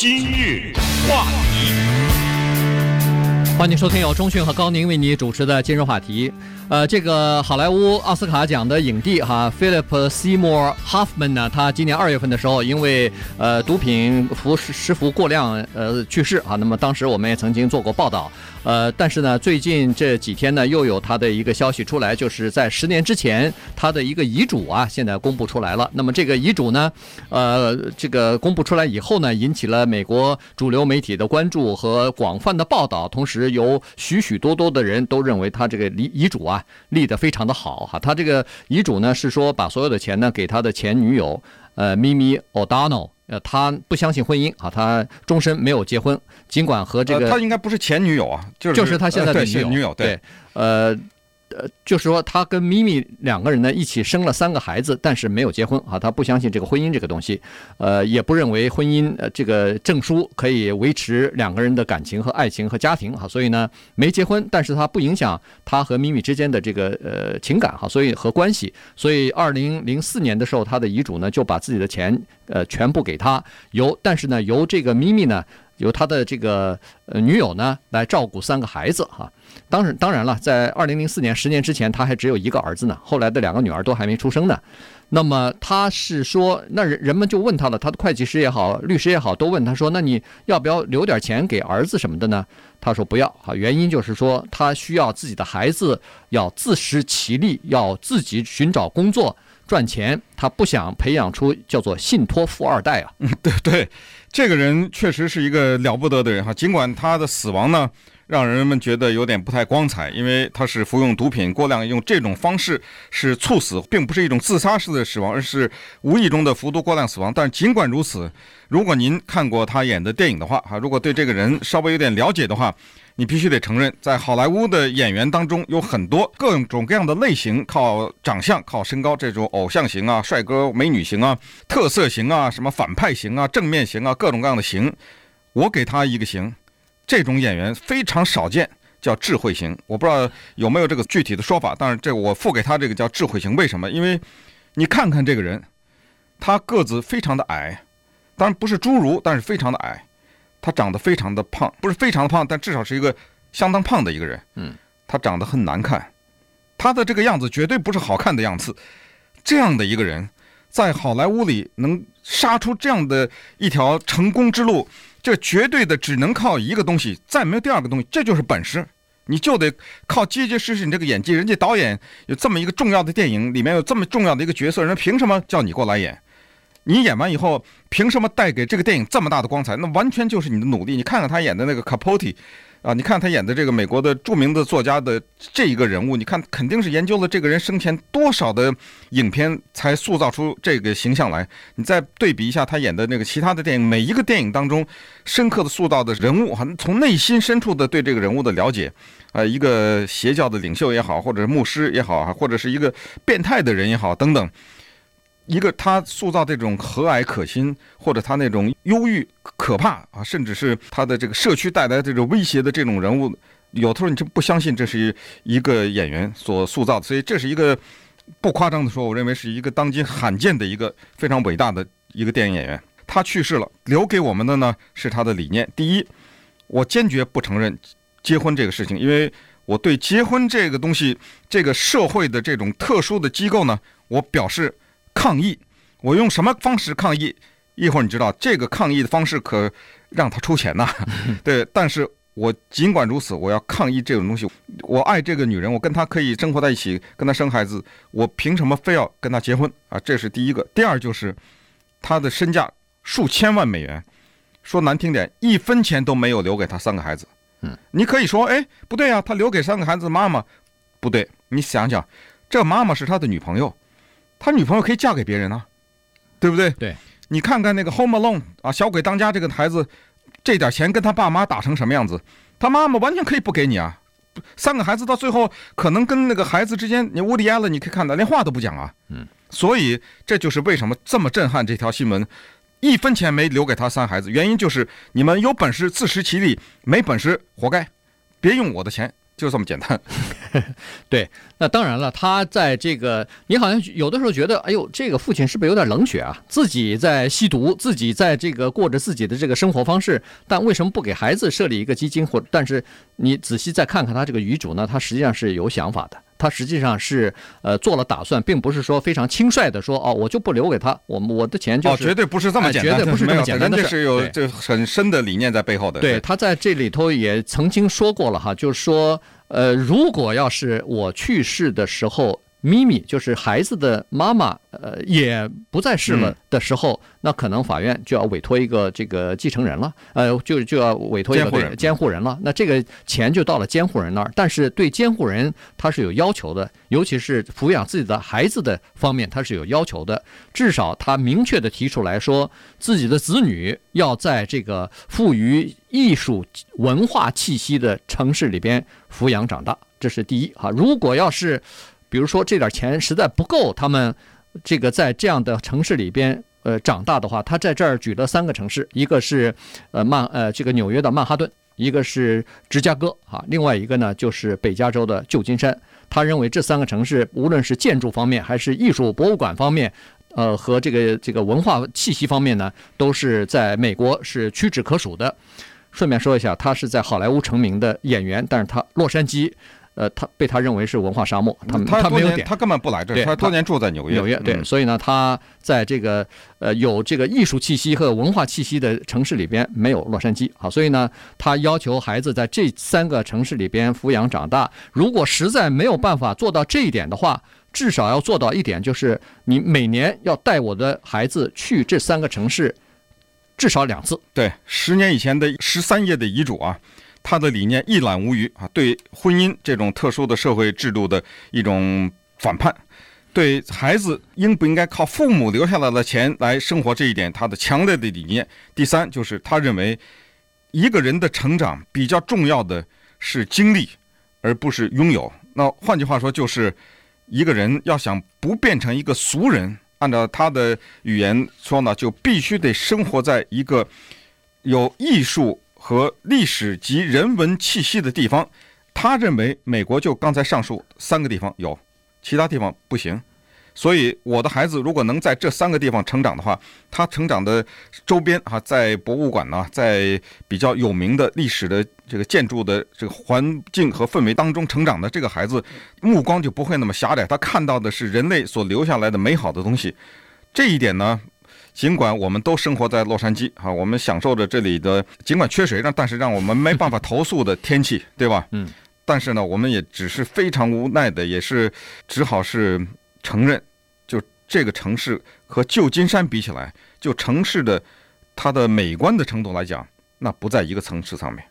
今日话题，欢迎收听由中讯和高宁为你主持的今日话题。呃，这个好莱坞奥斯卡奖的影帝哈，Philip Seymour Hoffman 呢，他今年二月份的时候，因为呃毒品服食食服过量呃去世啊。那么当时我们也曾经做过报道。呃，但是呢，最近这几天呢，又有他的一个消息出来，就是在十年之前，他的一个遗嘱啊，现在公布出来了。那么这个遗嘱呢，呃，这个公布出来以后呢，引起了美国主流媒体的关注和广泛的报道，同时有许许多多的人都认为他这个遗遗嘱啊立得非常的好哈。他这个遗嘱呢是说把所有的钱呢给他的前女友呃咪咪 O'Donnell。呃，他不相信婚姻啊，他终身没有结婚，尽管和这个、呃、他应该不是前女友啊，就是就是他现在的女友，呃、女友对，对，呃。呃，就是说他跟咪咪两个人呢一起生了三个孩子，但是没有结婚啊，他不相信这个婚姻这个东西，呃，也不认为婚姻呃这个证书可以维持两个人的感情和爱情和家庭哈，所以呢没结婚，但是他不影响他和咪咪之间的这个呃情感哈，所以和关系，所以二零零四年的时候他的遗嘱呢就把自己的钱呃全部给他，由但是呢由这个咪咪呢。由他的这个呃女友呢来照顾三个孩子哈，当然当然了，在二零零四年十年之前，他还只有一个儿子呢，后来的两个女儿都还没出生呢。那么他是说，那人人们就问他了，他的会计师也好，律师也好，都问他说，那你要不要留点钱给儿子什么的呢？他说不要哈，原因就是说他需要自己的孩子要自食其力，要自己寻找工作。赚钱，他不想培养出叫做信托富二代啊。对对，这个人确实是一个了不得的人哈。尽管他的死亡呢，让人们觉得有点不太光彩，因为他是服用毒品过量，用这种方式是猝死，并不是一种自杀式的死亡，而是无意中的服毒过量死亡。但尽管如此，如果您看过他演的电影的话，哈，如果对这个人稍微有点了解的话。你必须得承认，在好莱坞的演员当中，有很多各种各样的类型，靠长相、靠身高这种偶像型啊、帅哥美女型啊、特色型啊、什么反派型啊、正面型啊，各种各样的型。我给他一个型，这种演员非常少见，叫智慧型。我不知道有没有这个具体的说法，但是这我付给他这个叫智慧型。为什么？因为你看看这个人，他个子非常的矮，当然不是侏儒，但是非常的矮。他长得非常的胖，不是非常的胖，但至少是一个相当胖的一个人。嗯，他长得很难看，他的这个样子绝对不是好看的样子。这样的一个人，在好莱坞里能杀出这样的一条成功之路，这绝对的只能靠一个东西，再没有第二个东西，这就是本事。你就得靠结结实实你这个演技。人家导演有这么一个重要的电影，里面有这么重要的一个角色，人凭什么叫你过来演？你演完以后，凭什么带给这个电影这么大的光彩？那完全就是你的努力。你看看他演的那个 Capote，啊，你看他演的这个美国的著名的作家的这一个人物，你看肯定是研究了这个人生前多少的影片才塑造出这个形象来。你再对比一下他演的那个其他的电影，每一个电影当中深刻的塑造的人物，从内心深处的对这个人物的了解，啊，一个邪教的领袖也好，或者是牧师也好，或者是一个变态的人也好，等等。一个他塑造这种和蔼可亲，或者他那种忧郁可怕啊，甚至是他的这个社区带来这种威胁的这种人物，有的时候你就不相信这是一个演员所塑造的。所以这是一个不夸张的说，我认为是一个当今罕见的一个非常伟大的一个电影演员。他去世了，留给我们的呢是他的理念。第一，我坚决不承认结婚这个事情，因为我对结婚这个东西，这个社会的这种特殊的机构呢，我表示。抗议，我用什么方式抗议？一会儿你知道，这个抗议的方式可让他出钱呐。对，但是我尽管如此，我要抗议这种东西。我爱这个女人，我跟她可以生活在一起，跟她生孩子，我凭什么非要跟她结婚啊？这是第一个。第二就是，她的身价数千万美元，说难听点，一分钱都没有留给她三个孩子。嗯，你可以说，哎，不对啊，她留给三个孩子的妈妈，不对，你想想，这妈妈是他的女朋友。他女朋友可以嫁给别人啊，对不对？对，你看看那个《Home Alone》啊，小鬼当家这个孩子，这点钱跟他爸妈打成什么样子？他妈妈完全可以不给你啊。三个孩子到最后可能跟那个孩子之间，你 Woody Allen 你可以看到连话都不讲啊。嗯，所以这就是为什么这么震撼这条新闻，一分钱没留给他三孩子，原因就是你们有本事自食其力，没本事活该，别用我的钱就这么简单。对，那当然了，他在这个，你好像有的时候觉得，哎呦，这个父亲是不是有点冷血啊？自己在吸毒，自己在这个过着自己的这个生活方式，但为什么不给孩子设立一个基金？或但是你仔细再看看他这个遗嘱呢，他实际上是有想法的，他实际上是呃做了打算，并不是说非常轻率的说哦，我就不留给他，我我的钱就是、哦、绝对不是这么简单，绝对不是这么简单的事，这是有这很深的理念在背后的。对，他在这里头也曾经说过了哈，就是说。呃，如果要是我去世的时候，咪咪就是孩子的妈妈，呃，也不在世了的时候，那可能法院就要委托一个这个继承人了，呃，就就要委托一个监护人了。那这个钱就到了监护人那儿，但是对监护人他是有要求的，尤其是抚养自己的孩子的方面，他是有要求的。至少他明确的提出来说，自己的子女要在这个富于艺术文化气息的城市里边抚养长大，这是第一哈。如果要是比如说这点钱实在不够，他们这个在这样的城市里边呃长大的话，他在这儿举了三个城市，一个是呃曼呃这个纽约的曼哈顿，一个是芝加哥啊，另外一个呢就是北加州的旧金山。他认为这三个城市无论是建筑方面还是艺术博物馆方面，呃和这个这个文化气息方面呢，都是在美国是屈指可数的。顺便说一下，他是在好莱坞成名的演员，但是他洛杉矶。呃，他被他认为是文化沙漠，他他没有点，他根本不来这儿，他多年住在纽约。纽约对，所以呢，他在这个呃有这个艺术气息和文化气息的城市里边没有洛杉矶。好，所以呢，他要求孩子在这三个城市里边抚养长大。如果实在没有办法做到这一点的话，至少要做到一点，就是你每年要带我的孩子去这三个城市至少两次。对，十年以前的十三页的遗嘱啊。他的理念一览无余啊，对婚姻这种特殊的社会制度的一种反叛，对孩子应不应该靠父母留下来的钱来生活这一点，他的强烈的理念。第三，就是他认为一个人的成长比较重要的是经历，而不是拥有。那换句话说，就是一个人要想不变成一个俗人，按照他的语言说呢，就必须得生活在一个有艺术。和历史及人文气息的地方，他认为美国就刚才上述三个地方有，其他地方不行。所以我的孩子如果能在这三个地方成长的话，他成长的周边啊，在博物馆呢，在比较有名的历史的这个建筑的这个环境和氛围当中成长的这个孩子，目光就不会那么狭窄，他看到的是人类所留下来的美好的东西。这一点呢。尽管我们都生活在洛杉矶啊，我们享受着这里的尽管缺水，让但是让我们没办法投诉的天气，对吧？嗯。但是呢，我们也只是非常无奈的，也是只好是承认，就这个城市和旧金山比起来，就城市的它的美观的程度来讲，那不在一个层次上面。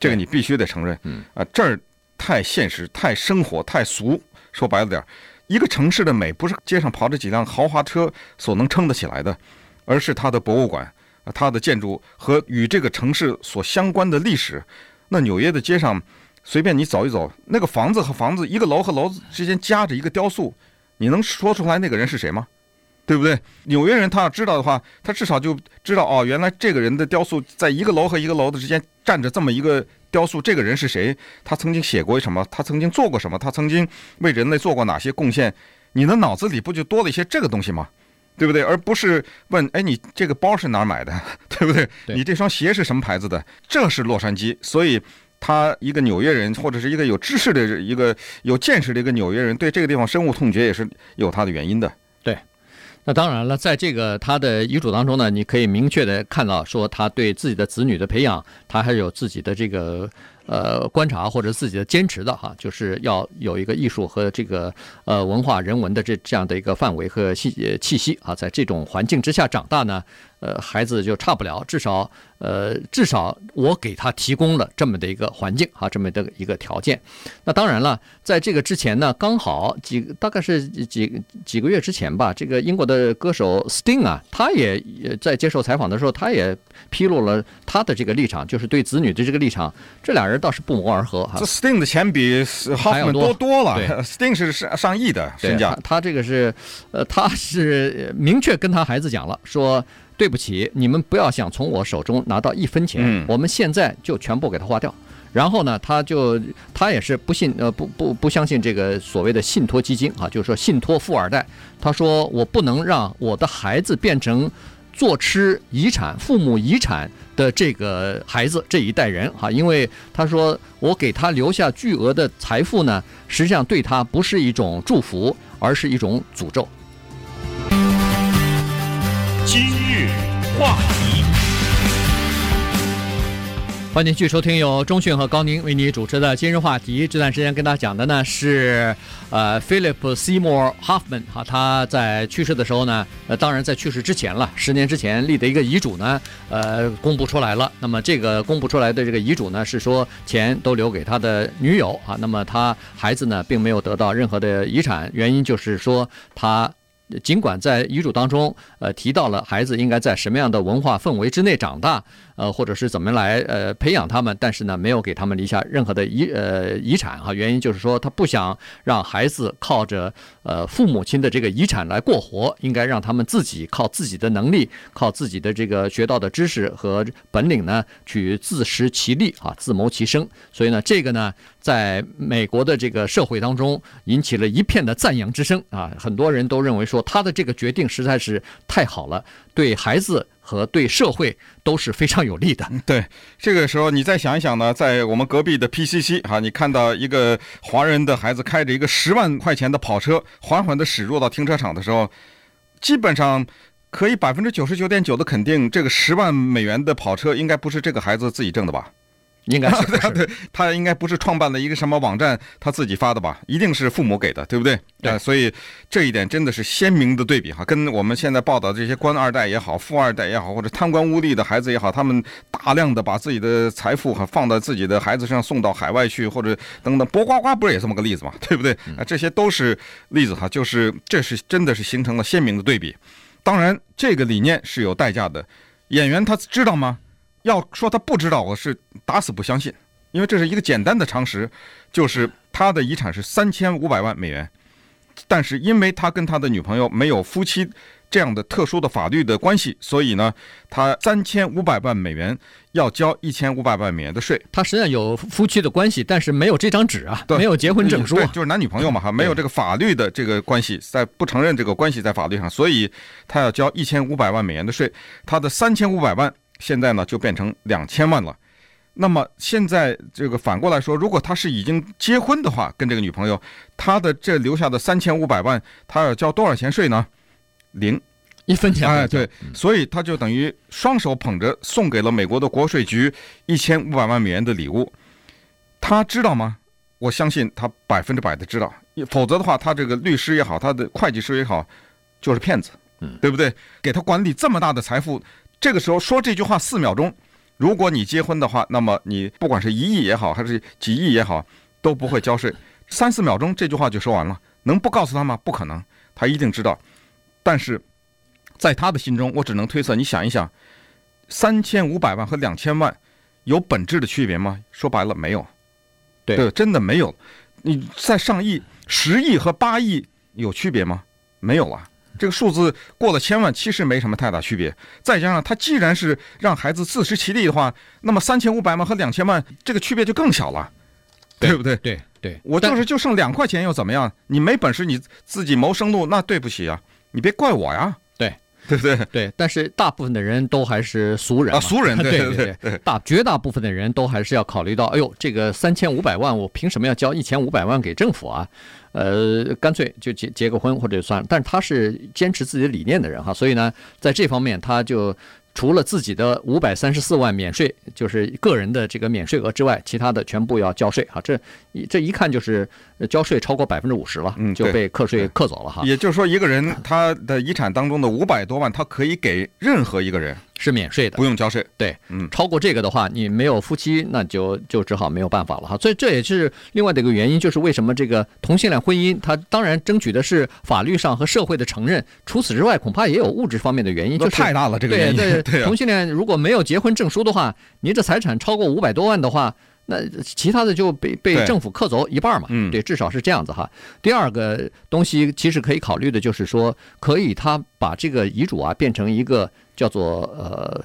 这个你必须得承认。嗯。啊，这儿太现实、太生活、太俗。说白了点儿，一个城市的美不是街上跑着几辆豪华车所能撑得起来的。而是它的博物馆，它的建筑和与这个城市所相关的历史。那纽约的街上，随便你走一走，那个房子和房子，一个楼和楼之间夹着一个雕塑，你能说出来那个人是谁吗？对不对？纽约人他要知道的话，他至少就知道哦，原来这个人的雕塑在一个楼和一个楼的之间站着这么一个雕塑，这个人是谁？他曾经写过什么？他曾经做过什么？他曾经为人类做过哪些贡献？你的脑子里不就多了一些这个东西吗？对不对？而不是问，哎，你这个包是哪儿买的？对不对？对。你这双鞋是什么牌子的？这是洛杉矶，所以他一个纽约人，或者是一个有知识的、一个有见识的一个纽约人，对这个地方深恶痛绝，也是有他的原因的。对。那当然了，在这个他的遗嘱当中呢，你可以明确的看到，说他对自己的子女的培养，他还有自己的这个。呃，观察或者自己的坚持的哈，就是要有一个艺术和这个呃文化人文的这这样的一个范围和气气息啊，在这种环境之下长大呢，呃，孩子就差不了，至少呃至少我给他提供了这么的一个环境啊，这么的一个条件。那当然了，在这个之前呢，刚好几大概是几几个月之前吧，这个英国的歌手 Sting 啊，他也在接受采访的时候，他也披露了他的这个立场，就是对子女的这个立场，这俩人。倒是不谋而合哈。这 Sting 的钱比 Hoffman 多多了，Sting 是上上亿的身价。他这个是，呃，他是明确跟他孩子讲了，说对不起，你们不要想从我手中拿到一分钱，我们现在就全部给他花掉。然后呢，他就他也是不信呃不不不相信这个所谓的信托基金啊，就是说信托富二代。他说我不能让我的孩子变成坐吃遗产、父母遗产的这个孩子这一代人哈，因为他说我给他留下巨额的财富呢，实际上对他不是一种祝福，而是一种诅咒。今日话。欢迎继续收听由钟讯和高宁为你主持的今日话题。这段时间跟大家讲的呢是，呃，Philip Seymour Hoffman 哈，他在去世的时候呢，呃，当然在去世之前了，十年之前立的一个遗嘱呢，呃，公布出来了。那么这个公布出来的这个遗嘱呢，是说钱都留给他的女友啊，那么他孩子呢，并没有得到任何的遗产，原因就是说他。尽管在遗嘱当中，呃，提到了孩子应该在什么样的文化氛围之内长大，呃，或者是怎么来呃培养他们，但是呢，没有给他们留下任何的遗呃遗产哈。原因就是说，他不想让孩子靠着呃父母亲的这个遗产来过活，应该让他们自己靠自己的能力，靠自己的这个学到的知识和本领呢，去自食其力啊，自谋其生。所以呢，这个呢。在美国的这个社会当中，引起了一片的赞扬之声啊！很多人都认为说他的这个决定实在是太好了，对孩子和对社会都是非常有利的。对，这个时候你再想一想呢，在我们隔壁的 PCC 哈，你看到一个华人的孩子开着一个十万块钱的跑车，缓缓地驶入到停车场的时候，基本上可以百分之九十九点九的肯定，这个十万美元的跑车应该不是这个孩子自己挣的吧？应该是，是对，他应该不是创办了一个什么网站，他自己发的吧？一定是父母给的，对不对？对，所以这一点真的是鲜明的对比哈，跟我们现在报道这些官二代也好、富二代也好，或者贪官污吏的孩子也好，他们大量的把自己的财富哈放到自己的孩子身上，送到海外去，或者等等，博瓜瓜不是也这么个例子嘛？对不对？啊，这些都是例子哈，就是这是真的是形成了鲜明的对比。当然，这个理念是有代价的，演员他知道吗？要说他不知道，我是打死不相信，因为这是一个简单的常识，就是他的遗产是三千五百万美元，但是因为他跟他的女朋友没有夫妻这样的特殊的法律的关系，所以呢，他三千五百万美元要交一千五百万美元的税。他实际上有夫妻的关系，但是没有这张纸啊，没有结婚证书，对，就是男女朋友嘛哈，没有这个法律的这个关系，在不承认这个关系在法律上，所以他要交一千五百万美元的税，他的三千五百万。现在呢，就变成两千万了。那么现在这个反过来说，如果他是已经结婚的话，跟这个女朋友，他的这留下的三千五百万，他要交多少钱税呢？零，一分钱。哎，对，所以他就等于双手捧着送给了美国的国税局一千五百万美元的礼物。他知道吗？我相信他百分之百的知道，否则的话，他这个律师也好，他的会计师也好，就是骗子，嗯，对不对？给他管理这么大的财富。这个时候说这句话四秒钟，如果你结婚的话，那么你不管是一亿也好，还是几亿也好，都不会交税。三四秒钟这句话就说完了，能不告诉他吗？不可能，他一定知道。但是在他的心中，我只能推测。你想一想，三千五百万和两千万有本质的区别吗？说白了，没有。对，对，真的没有。你在上亿、十亿和八亿有区别吗？没有啊。这个数字过了千万，其实没什么太大区别。再加上他既然是让孩子自食其力的话，那么三千五百万和两千万这个区别就更小了，对，对不对？对对，我就是就剩两块钱又怎么样？你没本事你自己谋生路，那对不起啊，你别怪我呀。对对不对？对，但是大部分的人都还是俗人啊，俗人 对对对对，大绝大部分的人都还是要考虑到，哎呦，这个三千五百万，我凭什么要交一千五百万给政府啊？呃，干脆就结结个婚或者算了，但是他是坚持自己的理念的人哈，所以呢，在这方面他就除了自己的五百三十四万免税，就是个人的这个免税额之外，其他的全部要交税哈，这一这一看就是交税超过百分之五十了，嗯，就被课税课走了哈。也就是说，一个人他的遗产当中的五百多万，他可以给任何一个人。是免税的，不用交税。对，嗯，超过这个的话，你没有夫妻，那就就只好没有办法了哈。所以这也是另外的一个原因，就是为什么这个同性恋婚姻，它当然争取的是法律上和社会的承认。除此之外，恐怕也有物质方面的原因，就是太大了这个原因。对 对，同性恋如果没有结婚证书的话，你这财产超过五百多万的话，那其他的就被被政府克走一半嘛。嗯，对，至少是这样子哈。第二个东西其实可以考虑的就是说，可以他把这个遗嘱啊变成一个。叫做呃，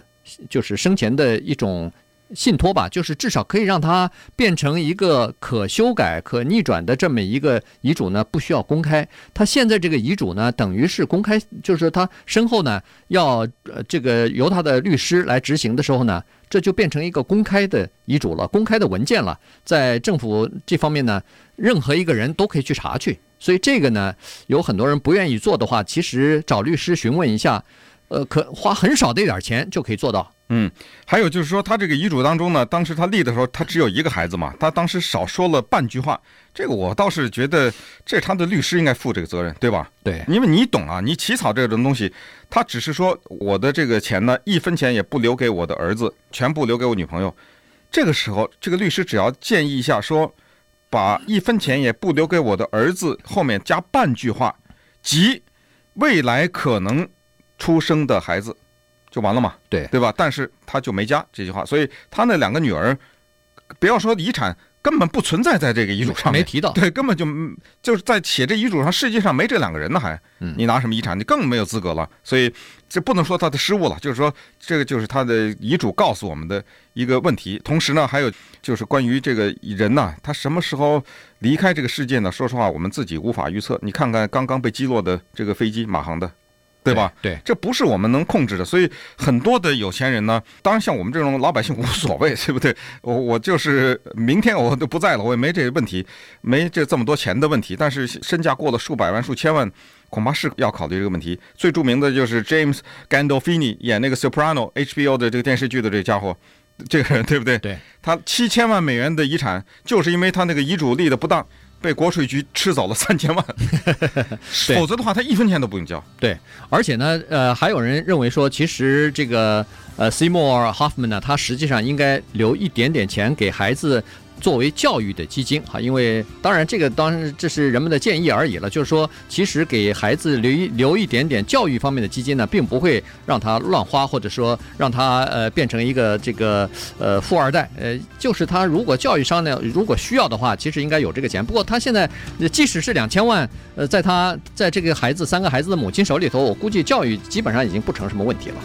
就是生前的一种信托吧，就是至少可以让他变成一个可修改、可逆转的这么一个遗嘱呢，不需要公开。他现在这个遗嘱呢，等于是公开，就是他身后呢要这个由他的律师来执行的时候呢，这就变成一个公开的遗嘱了，公开的文件了，在政府这方面呢，任何一个人都可以去查去。所以这个呢，有很多人不愿意做的话，其实找律师询问一下，呃，可花很少的一点钱就可以做到。嗯，还有就是说，他这个遗嘱当中呢，当时他立的时候，他只有一个孩子嘛，他当时少说了半句话，这个我倒是觉得，这他的律师应该负这个责任，对吧？对，因为你懂啊，你起草这种东西，他只是说我的这个钱呢，一分钱也不留给我的儿子，全部留给我女朋友。这个时候，这个律师只要建议一下说，把一分钱也不留给我的儿子后面加半句话，即未来可能出生的孩子。就完了嘛，对对吧？但是他就没加这句话，所以他那两个女儿，不要说遗产，根本不存在在这个遗嘱上面，没提到，对，根本就就是在写这遗嘱上，世界上没这两个人呢，还，你拿什么遗产？你更没有资格了。所以这不能说他的失误了，就是说这个就是他的遗嘱告诉我们的一个问题。同时呢，还有就是关于这个人呐，他什么时候离开这个世界呢？说实话，我们自己无法预测。你看看刚刚被击落的这个飞机，马航的。对吧？对，这不是我们能控制的，所以很多的有钱人呢，当然像我们这种老百姓无所谓，对不对？我我就是明天我都不在了，我也没这个问题，没这这么多钱的问题。但是身价过了数百万、数千万，恐怕是要考虑这个问题。最著名的就是 James Gandolfini 演那个 Soprano HBO 的这个电视剧的这个家伙，这个人对不对？对，他七千万美元的遗产，就是因为他那个遗嘱立的不当。被国税局吃走了三千万，否则的话他一分钱都不用交。对，而且呢，呃，还有人认为说，其实这个呃，Seymour Hoffman 呢，他实际上应该留一点点钱给孩子。作为教育的基金哈，因为当然这个当然这是人们的建议而已了。就是说，其实给孩子留一留一点点教育方面的基金呢，并不会让他乱花，或者说让他呃变成一个这个呃富二代。呃，就是他如果教育上呢，如果需要的话，其实应该有这个钱。不过他现在即使是两千万，呃，在他在这个孩子三个孩子的母亲手里头，我估计教育基本上已经不成什么问题了。